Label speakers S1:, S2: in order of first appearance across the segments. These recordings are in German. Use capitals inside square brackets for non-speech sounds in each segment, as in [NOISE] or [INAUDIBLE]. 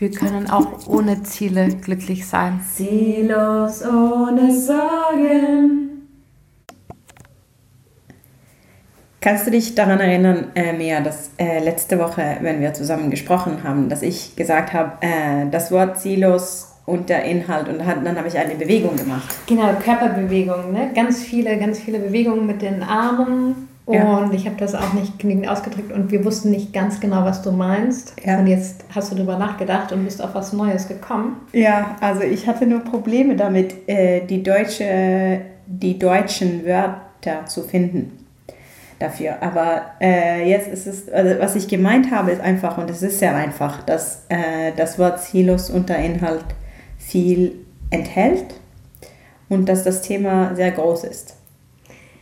S1: Wir können auch ohne Ziele glücklich sein.
S2: Ziellos ohne Sorgen. Kannst du dich daran erinnern, äh, Mia, dass äh, letzte Woche, wenn wir zusammen gesprochen haben, dass ich gesagt habe, äh, das Wort ziellos und der Inhalt und dann habe ich eine Bewegung gemacht.
S1: Genau, Körperbewegungen, ne? Ganz viele, ganz viele Bewegungen mit den Armen, ja. Und ich habe das auch nicht genügend ausgedrückt und wir wussten nicht ganz genau, was du meinst. Ja. Und jetzt hast du darüber nachgedacht und bist auf was Neues gekommen.
S2: Ja, also ich hatte nur Probleme damit, äh, die, deutsche, die deutschen Wörter zu finden dafür. Aber äh, jetzt ist es, also was ich gemeint habe, ist einfach, und es ist sehr einfach, dass äh, das Wort Silos unter Inhalt viel enthält und dass das Thema sehr groß ist.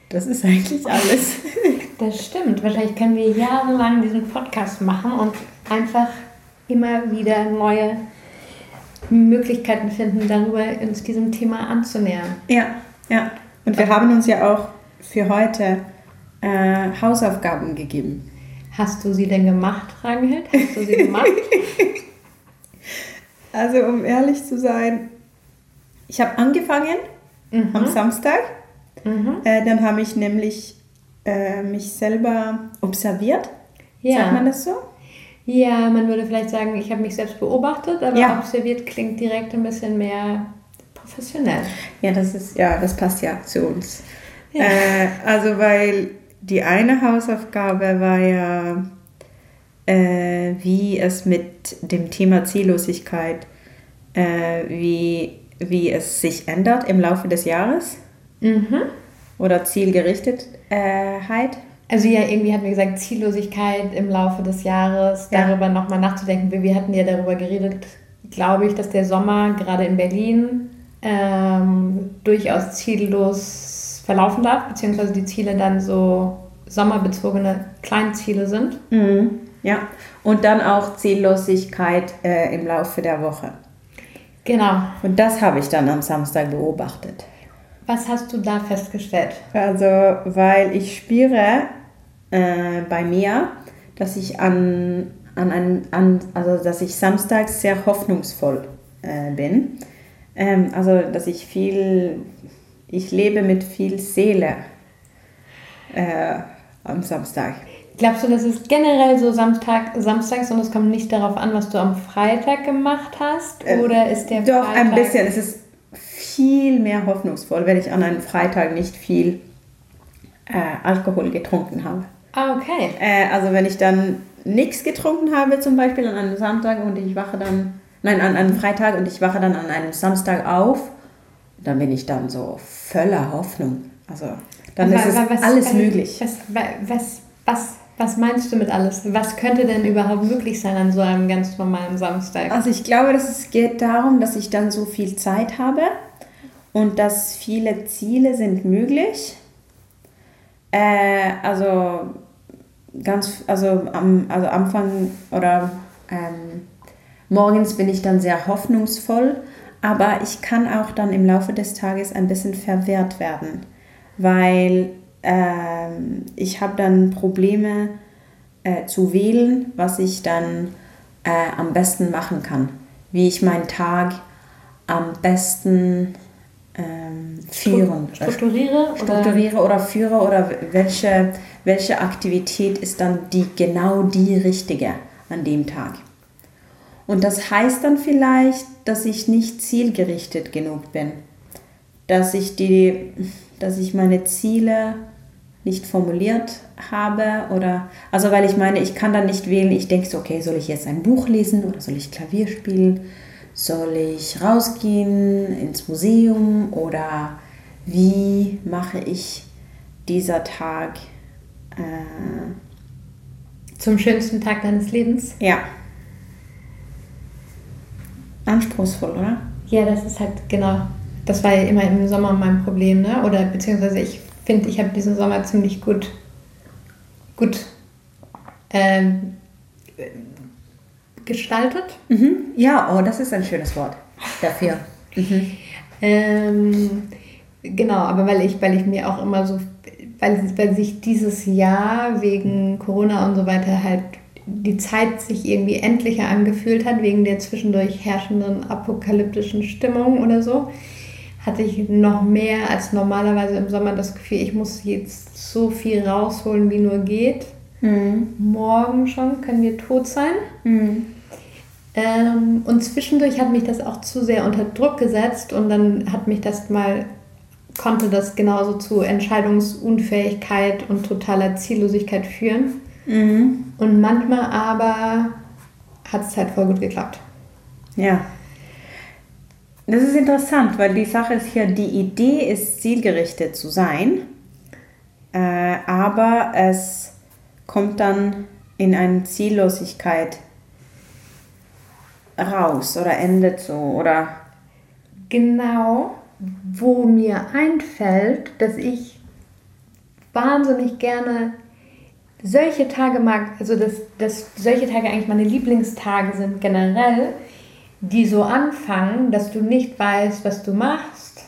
S2: Das ist eigentlich alles. [LAUGHS]
S1: Das stimmt. Wahrscheinlich können wir jahrelang diesen Podcast machen und einfach immer wieder neue Möglichkeiten finden, darüber uns diesem Thema anzunähern.
S2: Ja, ja. Und wir haben uns ja auch für heute äh, Hausaufgaben gegeben.
S1: Hast du sie denn gemacht, Ragnhild? Hast du sie gemacht? [LAUGHS]
S2: also, um ehrlich zu sein, ich habe angefangen mhm. am Samstag Mhm. Äh, dann habe ich nämlich äh, mich selber observiert. Ja. Sagt man das so?
S1: Ja, man würde vielleicht sagen, ich habe mich selbst beobachtet, aber ja. observiert klingt direkt ein bisschen mehr professionell.
S2: Ja, das ist ja, das passt ja zu uns. Ja. Äh, also weil die eine Hausaufgabe war ja, äh, wie es mit dem Thema Ziellosigkeit, äh, wie, wie es sich ändert im Laufe des Jahres. Mhm. Oder Zielgerichtetheit? Äh,
S1: also ja, irgendwie hatten wir gesagt, Ziellosigkeit im Laufe des Jahres, ja. darüber nochmal nachzudenken. Wir hatten ja darüber geredet, glaube ich, dass der Sommer gerade in Berlin ähm, durchaus ziellos verlaufen darf, beziehungsweise die Ziele dann so sommerbezogene Kleinziele sind.
S2: Mhm. Ja, und dann auch Ziellosigkeit äh, im Laufe der Woche.
S1: Genau.
S2: Und das habe ich dann am Samstag beobachtet.
S1: Was hast du da festgestellt?
S2: Also, weil ich spüre äh, bei mir, dass ich an, an, ein, an also dass ich samstags sehr hoffnungsvoll äh, bin. Ähm, also, dass ich viel, ich lebe mit viel Seele äh, am Samstag.
S1: Glaubst du, das ist generell so Samstag, samstags und es kommt nicht darauf an, was du am Freitag gemacht hast?
S2: Äh, Oder ist der Doch, Freitag ein bisschen. Es ist viel mehr hoffnungsvoll, wenn ich an einem Freitag nicht viel äh, Alkohol getrunken habe.
S1: Ah, okay.
S2: Äh, also wenn ich dann nichts getrunken habe, zum Beispiel an einem Samstag und ich wache dann, nein, an einem Freitag und ich wache dann an einem Samstag auf, dann bin ich dann so voller Hoffnung. Also dann was, ist es was, alles was, möglich.
S1: Was, was, was was meinst du mit alles? Was könnte denn überhaupt möglich sein an so einem ganz normalen Samstag?
S2: Also ich glaube, dass es geht darum, dass ich dann so viel Zeit habe und dass viele Ziele sind möglich. Äh, also ganz, also am also Anfang oder ähm, morgens bin ich dann sehr hoffnungsvoll, aber ich kann auch dann im Laufe des Tages ein bisschen verwehrt werden, weil ähm, ich habe dann Probleme äh, zu wählen, was ich dann äh, am besten machen kann, wie ich meinen Tag am besten ähm, führen,
S1: strukturiere,
S2: strukturiere oder? oder führe oder welche, welche Aktivität ist dann die genau die richtige an dem Tag. Und das heißt dann vielleicht, dass ich nicht zielgerichtet genug bin, dass ich, die, dass ich meine Ziele nicht formuliert habe oder also weil ich meine, ich kann dann nicht wählen, ich denke so, okay, soll ich jetzt ein Buch lesen oder soll ich Klavier spielen? Soll ich rausgehen ins Museum oder wie mache ich dieser Tag äh,
S1: zum schönsten Tag deines Lebens?
S2: Ja. Anspruchsvoll, oder?
S1: Ja, das ist halt genau. Das war ja immer im Sommer mein Problem, ne? Oder beziehungsweise ich finde, ich habe diesen Sommer ziemlich gut, gut ähm, gestaltet.
S2: Mhm. Ja, oh, das ist ein schönes Wort dafür.
S1: Mhm. Ähm, genau, aber weil ich, weil ich mir auch immer so, weil, weil sich dieses Jahr wegen Corona und so weiter halt die Zeit sich irgendwie endlicher angefühlt hat, wegen der zwischendurch herrschenden apokalyptischen Stimmung oder so, hatte ich noch mehr als normalerweise im Sommer das Gefühl, ich muss jetzt so viel rausholen, wie nur geht. Mhm. Morgen schon können wir tot sein. Mhm. Ähm, und zwischendurch hat mich das auch zu sehr unter Druck gesetzt und dann hat mich das mal, konnte das genauso zu Entscheidungsunfähigkeit und totaler Ziellosigkeit führen. Mhm. Und manchmal aber hat es halt voll gut geklappt.
S2: Ja. Das ist interessant, weil die Sache ist hier, die Idee ist zielgerichtet zu sein, äh, aber es kommt dann in eine Ziellosigkeit raus oder endet so oder
S1: genau wo mir einfällt, dass ich wahnsinnig gerne solche Tage mag, also dass, dass solche Tage eigentlich meine Lieblingstage sind generell, die so anfangen, dass du nicht weißt, was du machst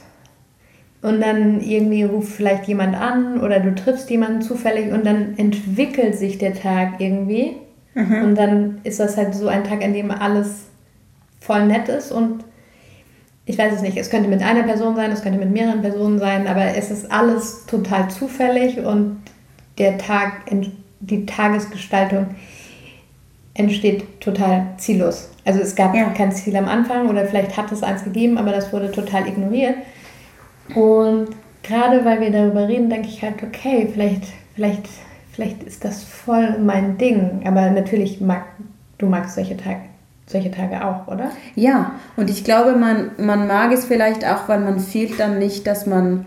S1: und dann irgendwie ruft vielleicht jemand an oder du triffst jemanden zufällig und dann entwickelt sich der Tag irgendwie mhm. und dann ist das halt so ein Tag, an dem alles voll nett ist und ich weiß es nicht, es könnte mit einer Person sein, es könnte mit mehreren Personen sein, aber es ist alles total zufällig und der Tag, die Tagesgestaltung entsteht total ziellos. Also es gab ja. kein Ziel am Anfang oder vielleicht hat es eins gegeben, aber das wurde total ignoriert. Und gerade weil wir darüber reden, denke ich halt, okay, vielleicht, vielleicht, vielleicht ist das voll mein Ding. Aber natürlich mag du magst solche Tage solche Tage auch, oder?
S2: Ja, und ich glaube, man, man mag es vielleicht auch, weil man fühlt dann nicht, dass man,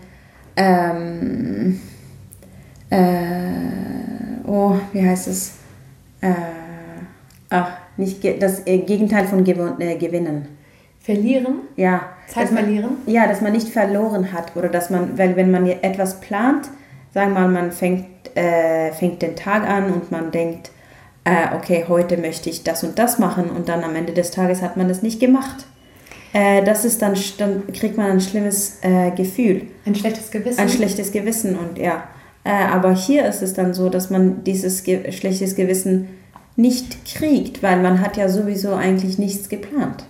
S2: ähm, äh, oh, wie heißt es? Äh, ach, nicht das äh, Gegenteil von äh, gewinnen.
S1: Verlieren?
S2: Ja.
S1: Zeit verlieren?
S2: ja, dass man nicht verloren hat oder dass man, weil wenn man etwas plant, sagen wir mal, man fängt, äh, fängt den Tag an und man denkt, äh, okay, heute möchte ich das und das machen und dann am Ende des Tages hat man das nicht gemacht. Äh, das ist dann, dann kriegt man ein schlimmes äh, Gefühl.
S1: Ein schlechtes Gewissen.
S2: Ein schlechtes Gewissen und ja. Aber hier ist es dann so, dass man dieses ge schlechtes Gewissen nicht kriegt, weil man hat ja sowieso eigentlich nichts geplant.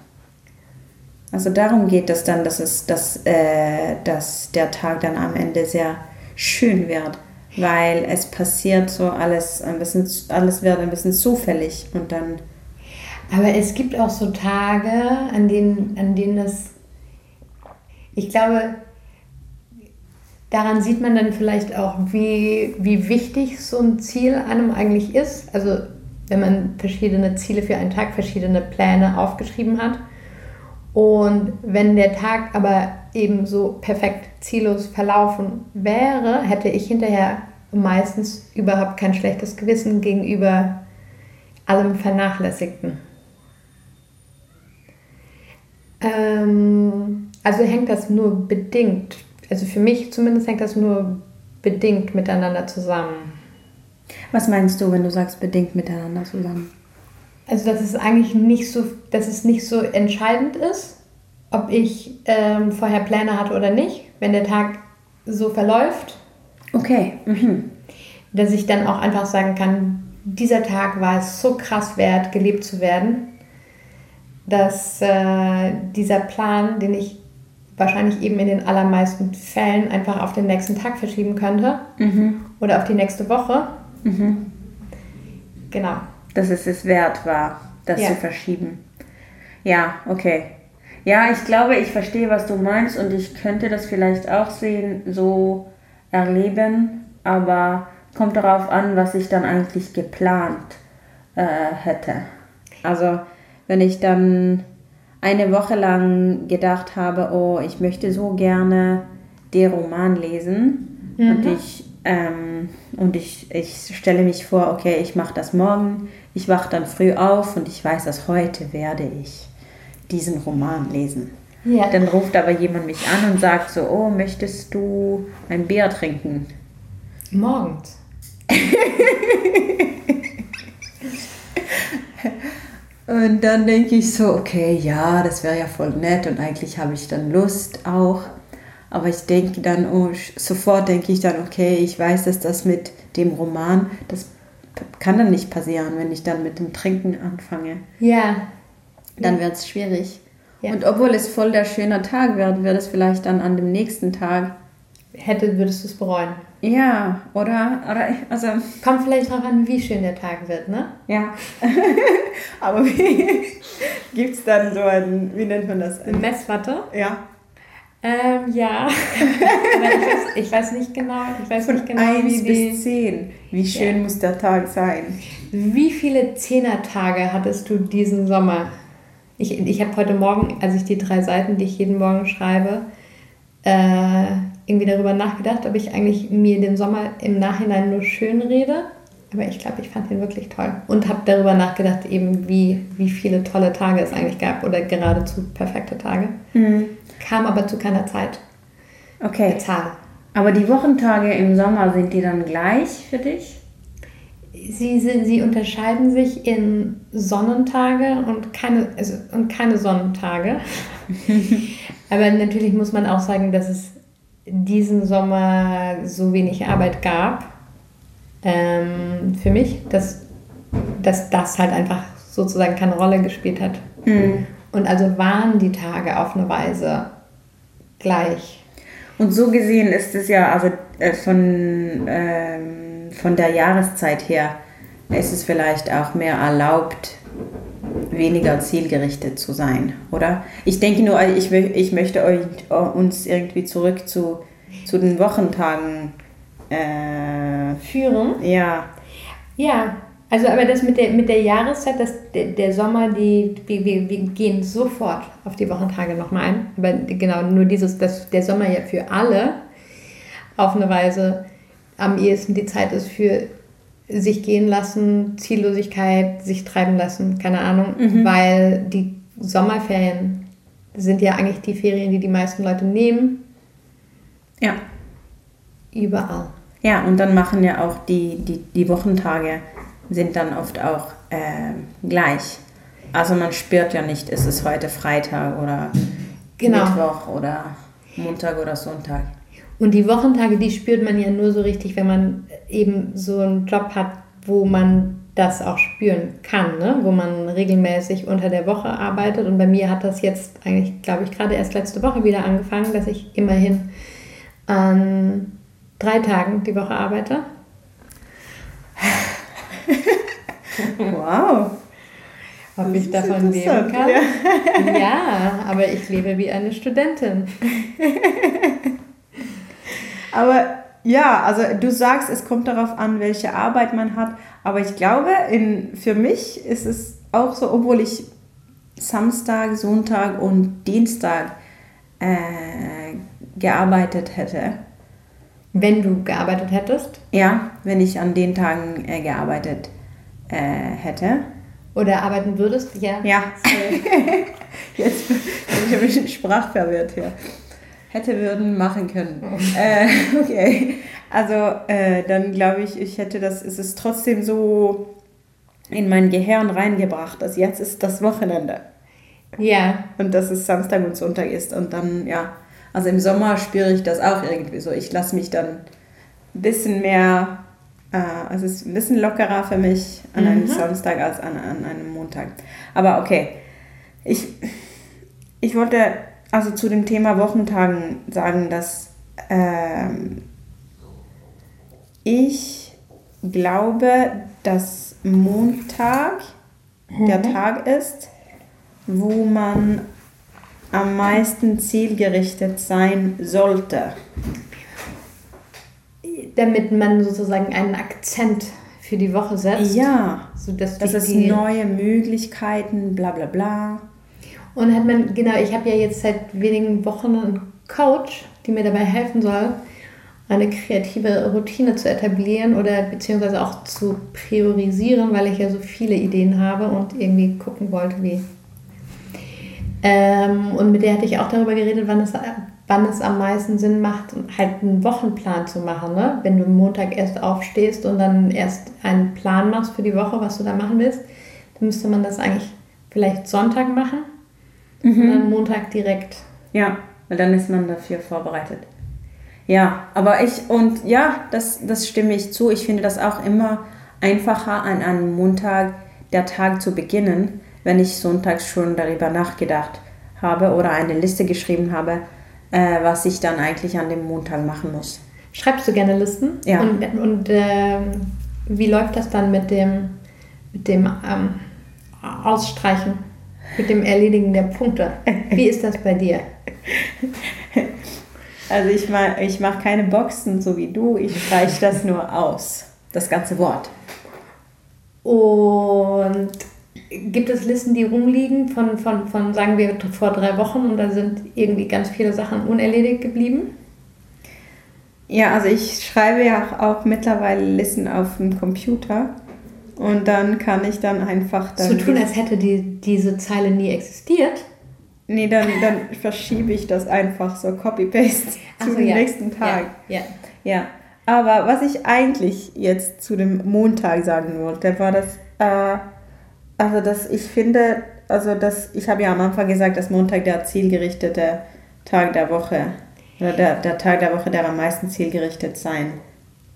S2: Also darum geht es dann, dass, es, dass, äh, dass der Tag dann am Ende sehr schön wird weil es passiert so alles ein bisschen, alles wird ein bisschen zufällig und dann.
S1: Aber es gibt auch so Tage, an denen, an denen es, ich glaube, daran sieht man dann vielleicht auch, wie, wie wichtig so ein Ziel einem eigentlich ist. Also wenn man verschiedene Ziele für einen Tag, verschiedene Pläne aufgeschrieben hat. Und wenn der Tag aber eben so perfekt ziellos verlaufen wäre, hätte ich hinterher meistens überhaupt kein schlechtes Gewissen gegenüber allem Vernachlässigten. Ähm, also hängt das nur bedingt, also für mich zumindest hängt das nur bedingt miteinander zusammen.
S2: Was meinst du, wenn du sagst bedingt miteinander zusammen?
S1: Also dass es eigentlich nicht so, dass es nicht so entscheidend ist, ob ich ähm, vorher Pläne hatte oder nicht, wenn der Tag so verläuft.
S2: Okay. Mhm.
S1: Dass ich dann auch einfach sagen kann, dieser Tag war es so krass wert, gelebt zu werden, dass äh, dieser Plan, den ich wahrscheinlich eben in den allermeisten Fällen einfach auf den nächsten Tag verschieben könnte mhm. oder auf die nächste Woche. Mhm. Genau.
S2: Dass es es wert war, das ja. zu verschieben. Ja, okay. Ja, ich glaube, ich verstehe, was du meinst und ich könnte das vielleicht auch sehen, so erleben, aber kommt darauf an, was ich dann eigentlich geplant äh, hätte. Also wenn ich dann eine Woche lang gedacht habe, oh, ich möchte so gerne den Roman lesen mhm. und ich ähm, und ich, ich stelle mich vor, okay, ich mache das morgen, ich wache dann früh auf und ich weiß, dass heute werde ich diesen Roman lesen. Ja. Dann ruft aber jemand mich an und sagt so, oh, möchtest du ein Bier trinken?
S1: Morgens. [LAUGHS]
S2: und dann denke ich so, okay, ja, das wäre ja voll nett und eigentlich habe ich dann Lust auch. Aber ich denke dann, oh, sofort denke ich dann, okay, ich weiß, dass das mit dem Roman, das kann dann nicht passieren, wenn ich dann mit dem Trinken anfange.
S1: Ja.
S2: Dann
S1: Ja.
S2: wird es schwierig.
S1: Ja.
S2: Und obwohl es voll der schöne Tag wird, wird es vielleicht dann an dem nächsten Tag.
S1: Hätte, würdest du es bereuen.
S2: Ja, oder? oder also,
S1: Kommt vielleicht drauf an, wie schön der Tag wird, ne?
S2: ja. [LAUGHS] Aber wie [LAUGHS] gibt es dann so ein, wie nennt man das?
S1: Eine Messwatte?
S2: Ja.
S1: Ähm, ja. Ich, [LAUGHS] weiß, ich weiß nicht genau, ich weiß nicht genau,
S2: 1
S1: wie, die,
S2: bis 10. Wie schön
S1: Ja.
S2: muss der Tag sein?
S1: wie viele Zehnertage hattest du diesen Sommer? Ich, ich habe heute Morgen, als ich die drei Seiten, die ich jeden Morgen schreibe, äh, irgendwie darüber nachgedacht, ob ich eigentlich mir den Sommer im Nachhinein nur schön rede. Aber ich glaube, ich fand den wirklich toll. Und habe darüber nachgedacht, eben wie, wie viele tolle Tage es eigentlich gab oder geradezu perfekte Tage. Kam aber zu keiner Zeit.
S2: Okay.
S1: Der Zahl.
S2: Aber die Wochentage im Sommer, sind die dann gleich für dich?
S1: Sie, sind, sie unterscheiden sich in Sonnentage und keine, also, und keine Sonnentage. [LAUGHS] Aber natürlich muss man auch sagen, dass es diesen Sommer so wenig Arbeit gab ähm, für mich, dass, dass das halt einfach sozusagen keine Rolle gespielt hat. Und also waren die Tage auf eine Weise gleich.
S2: Und so gesehen ist es ja, also äh, von, ähm, von der Jahreszeit her, ist es vielleicht auch mehr erlaubt, weniger zielgerichtet zu sein, oder? Ich denke nur, ich, ich möchte euch, äh, uns irgendwie zurück zu, zu den Wochentagen äh,
S1: Führen.
S2: ja,
S1: Ja, also aber das mit der, mit der Jahreszeit, das, der, der Sommer, die, wir, wir, wir gehen sofort auf die Wochentage nochmal ein. Aber genau, nur dieses, dass der Sommer ja für alle auf eine Weise am ehesten die Zeit ist für sich gehen lassen, Ziellosigkeit, sich treiben lassen, keine Ahnung, weil die Sommerferien sind ja eigentlich die Ferien, die die meisten Leute nehmen,
S2: ja.
S1: überall.
S2: Ja, und dann machen ja auch die, die, die Wochentage sind dann oft auch äh, gleich. Also man spürt ja nicht, ist es heute Freitag oder
S1: Genau.
S2: Mittwoch oder Montag oder Sonntag.
S1: Und die Wochentage, die spürt man ja nur so richtig, wenn man eben so einen Job hat, wo man das auch spüren kann, ne? wo man regelmäßig unter der Woche arbeitet. Und bei mir hat das jetzt eigentlich, glaube ich, gerade erst letzte Woche wieder angefangen, dass ich immerhin an drei Tagen die Woche arbeite.
S2: Wow.
S1: Ob ich davon leben kann?
S2: ja. [LAUGHS]
S1: Ja. aber ich lebe wie eine Studentin. [LAUGHS]
S2: Aber ja, also du sagst, es kommt darauf an, welche Arbeit man hat. Aber ich glaube, in, für mich ist es auch so, obwohl ich Samstag, Sonntag und Dienstag äh, gearbeitet hätte.
S1: Wenn du gearbeitet hättest
S2: Ja, wenn ich an den Tagen äh, gearbeitet äh, hätte.
S1: oder arbeiten würdest, ja.
S2: Ja. [LAUGHS] Jetzt bin ich ein bisschen sprachverwirrt hier. Hätte, würden, machen können. Äh, [LAUGHS] okay. Also, äh, dann glaube ich, ich hätte das, es ist trotzdem so in mein Gehirn reingebracht, dass jetzt ist das Wochenende.
S1: Ja,
S2: Und dass es Samstag und Sonntag ist. Und dann, ja, also im Sommer spüre ich das auch irgendwie so. Ich lasse mich dann ein bisschen mehr, also es ist ein bisschen lockerer für mich an einem
S1: Mhm.
S2: Samstag als an, an einem Montag. Aber okay, ich, ich wollte also zu dem Thema Wochentagen sagen, dass ähm, ich glaube, dass Montag der Tag ist, wo man am meisten zielgerichtet sein sollte.
S1: Damit man sozusagen einen Akzent für die Woche setzt.
S2: Ja,
S1: So dass
S2: das ist neue Möglichkeiten, bla bla bla.
S1: Und hat man, genau, ich habe ja jetzt seit wenigen Wochen einen Coach, die mir dabei helfen soll, eine kreative Routine zu etablieren oder beziehungsweise auch zu priorisieren, weil ich ja so viele Ideen habe und irgendwie gucken wollte, wie. Ähm, und mit der hatte ich auch darüber geredet, wann es, wann es am meisten Sinn macht, halt einen Wochenplan zu machen. Ne? Wenn du Montag erst aufstehst und dann erst einen Plan machst für die Woche, was du da machen willst, dann müsste man das eigentlich vielleicht Sonntag machen und dann Montag direkt.
S2: Ja, weil dann ist man dafür vorbereitet. Ja, aber ich, und ja, das, das stimme ich zu. Ich finde das auch immer einfacher an einem Montag der Tag zu beginnen, wenn ich sonntags schon darüber nachgedacht habe oder eine Liste geschrieben habe, äh, was ich dann eigentlich an dem Montag machen muss.
S1: Schreibst du gerne Listen?
S2: Ja.
S1: Und, und äh, wie läuft das dann mit dem, mit dem ähm, Ausstreichen, mit dem Erledigen der Punkte? Wie ist das bei dir?
S2: Also ich mache ich mach keine Boxen so wie du, ich streiche das nur aus, das ganze Wort.
S1: Und gibt es Listen, die rumliegen von, von, von, sagen wir, vor drei Wochen und da sind irgendwie ganz viele Sachen unerledigt geblieben?
S2: Ja, also ich schreibe ja auch mittlerweile Listen auf dem Computer und dann kann ich dann einfach... Dann
S1: so tun, als hätte die, diese Zeile nie existiert?
S2: Nee, dann, dann verschiebe ich das einfach so Copy-Paste zu so, dem ja. nächsten Tag.
S1: Ja, ja.
S2: ja. Aber was ich eigentlich jetzt zu dem Montag sagen wollte, war das, äh, also dass ich finde, also dass ich habe ja am Anfang gesagt, dass Montag der zielgerichtete Tag der Woche oder der, der Tag der Woche, der am meisten zielgerichtet sein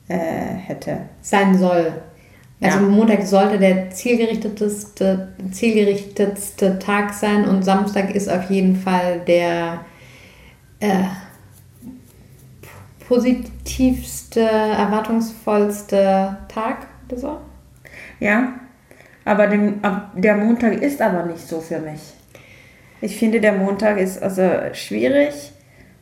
S2: äh, hätte.
S1: Sein soll. Also ja. Montag sollte der zielgerichtetste, zielgerichtetste Tag sein und Samstag ist auf jeden Fall der äh, positivste, erwartungsvollste Tag oder so.
S2: Ja, aber dem, der Montag ist aber nicht so für mich. Ich finde, der Montag ist also schwierig.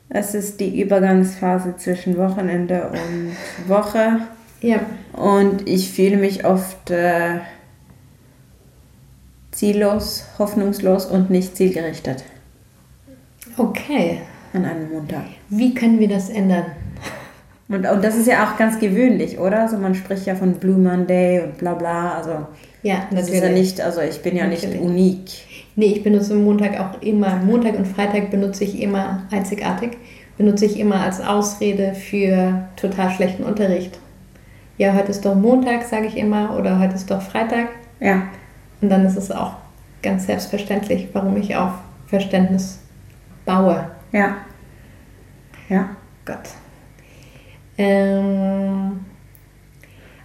S2: Es ist die Übergangsphase zwischen Wochenende und Woche.
S1: Ja.
S2: Und ich fühle mich oft äh, ziellos, hoffnungslos und nicht zielgerichtet.
S1: Okay.
S2: An einem Montag.
S1: Wie können wir das ändern?
S2: Und, und das ist ja auch ganz gewöhnlich, oder? Also man spricht ja von Blue Monday und bla bla. Also
S1: ja,
S2: das ist ja nicht, also ich bin ja natürlich. nicht unik.
S1: Nee, ich benutze Montag auch immer, Montag und Freitag benutze ich immer einzigartig, benutze ich immer als Ausrede für total schlechten Unterricht ja, heute ist doch Montag, sage ich immer, oder heute ist doch Freitag.
S2: Ja.
S1: Und dann ist es auch ganz selbstverständlich, warum ich auf Verständnis baue.
S2: Ja. Ja.
S1: Gott. Ähm,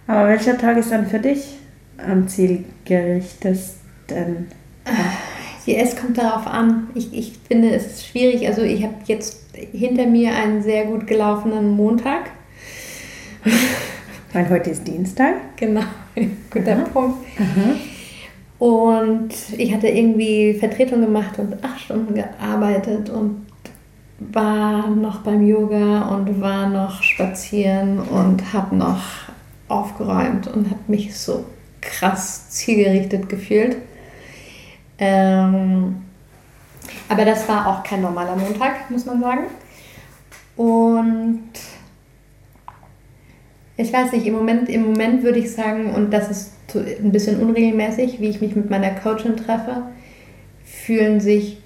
S2: Aber welcher Tag ist dann für dich am zielgerichtesten?
S1: Ja, es kommt darauf an. Ich, ich finde es schwierig. Also ich habe jetzt hinter mir einen sehr gut gelaufenen Montag.
S2: Weil heute ist Dienstag.
S1: Genau, [LAUGHS] guter Aha. Punkt. Aha. Und ich hatte irgendwie Vertretung gemacht und acht Stunden gearbeitet und war noch beim Yoga und war noch spazieren und habe noch aufgeräumt und habe mich so krass zielgerichtet gefühlt. Ähm, aber das war auch kein normaler Montag, muss man sagen. Und ich weiß nicht, im Moment, im Moment würde ich sagen, und das ist ein bisschen unregelmäßig, wie ich mich mit meiner Coachin treffe, fühlen sich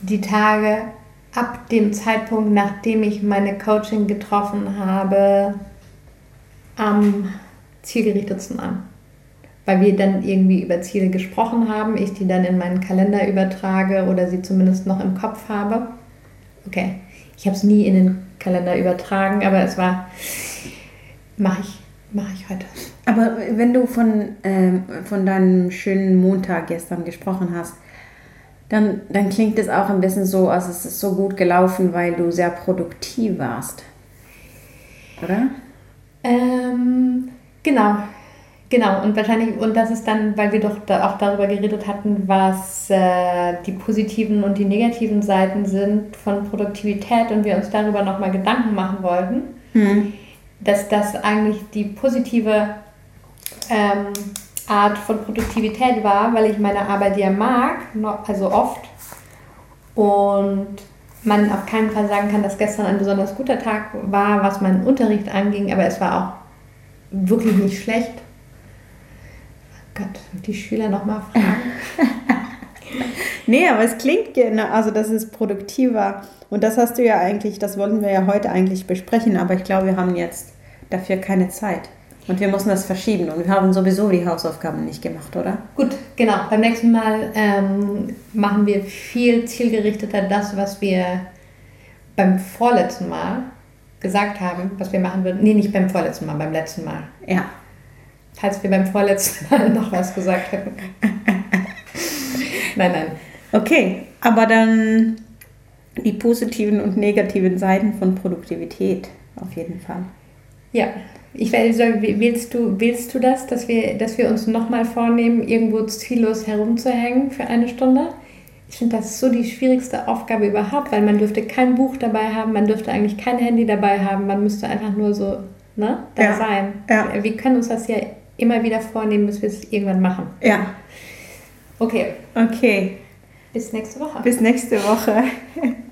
S1: die Tage ab dem Zeitpunkt, nachdem ich meine Coaching getroffen habe, am zielgerichtetsten an. Weil wir dann irgendwie über Ziele gesprochen haben, ich die dann in meinen Kalender übertrage oder sie zumindest noch im Kopf habe. Okay, ich habe es nie in den Kalender übertragen, aber es war Mache ich, mache ich heute.
S2: Aber wenn du von, ähm, von deinem schönen Montag gestern gesprochen hast, dann, dann klingt es auch ein bisschen so, als es ist so gut gelaufen, weil du sehr produktiv warst. Oder?
S1: Ähm, genau. Genau, und wahrscheinlich, und das ist dann, weil wir doch da auch darüber geredet hatten, was äh, die positiven und die negativen Seiten sind von Produktivität und wir uns darüber nochmal Gedanken machen wollten. Hm dass das eigentlich die positive ähm, Art von Produktivität war, weil ich meine Arbeit ja mag, also oft. Und man auf keinen Fall sagen kann, dass gestern ein besonders guter Tag war, was meinen Unterricht anging, aber es war auch wirklich nicht schlecht. Gott, die Schüler nochmal fragen. [LAUGHS]
S2: nee, aber es klingt genau, also das ist produktiver. Und das hast du ja eigentlich, das wollten wir ja heute eigentlich besprechen, aber ich glaube, wir haben jetzt dafür keine Zeit. Und wir mussten das verschieben und wir haben sowieso die Hausaufgaben nicht gemacht, oder?
S1: Gut, genau. Beim nächsten Mal ähm, machen wir viel zielgerichteter das, was wir beim vorletzten Mal gesagt haben, was wir machen würden. Nee, nicht beim vorletzten Mal, beim letzten Mal.
S2: Ja.
S1: falls wir beim vorletzten Mal [LAUGHS] noch was gesagt hätten. nein, nein.
S2: Okay, aber dann die positiven und negativen Seiten von Produktivität auf jeden Fall.
S1: Ja, ich soll, willst du, willst du das, dass wir, dass wir uns nochmal vornehmen, irgendwo ziellos herumzuhängen für eine Stunde? Ich finde, das ist so die schwierigste Aufgabe überhaupt, weil man dürfte kein Buch dabei haben, man dürfte eigentlich kein Handy dabei haben, man müsste einfach nur so ne, da ja. sein. Ja. Wir können uns das ja immer wieder vornehmen, bis wir es irgendwann machen.
S2: Ja.
S1: Okay.
S2: Okay.
S1: Bis nächste Woche.
S2: Bis nächste Woche. [LAUGHS]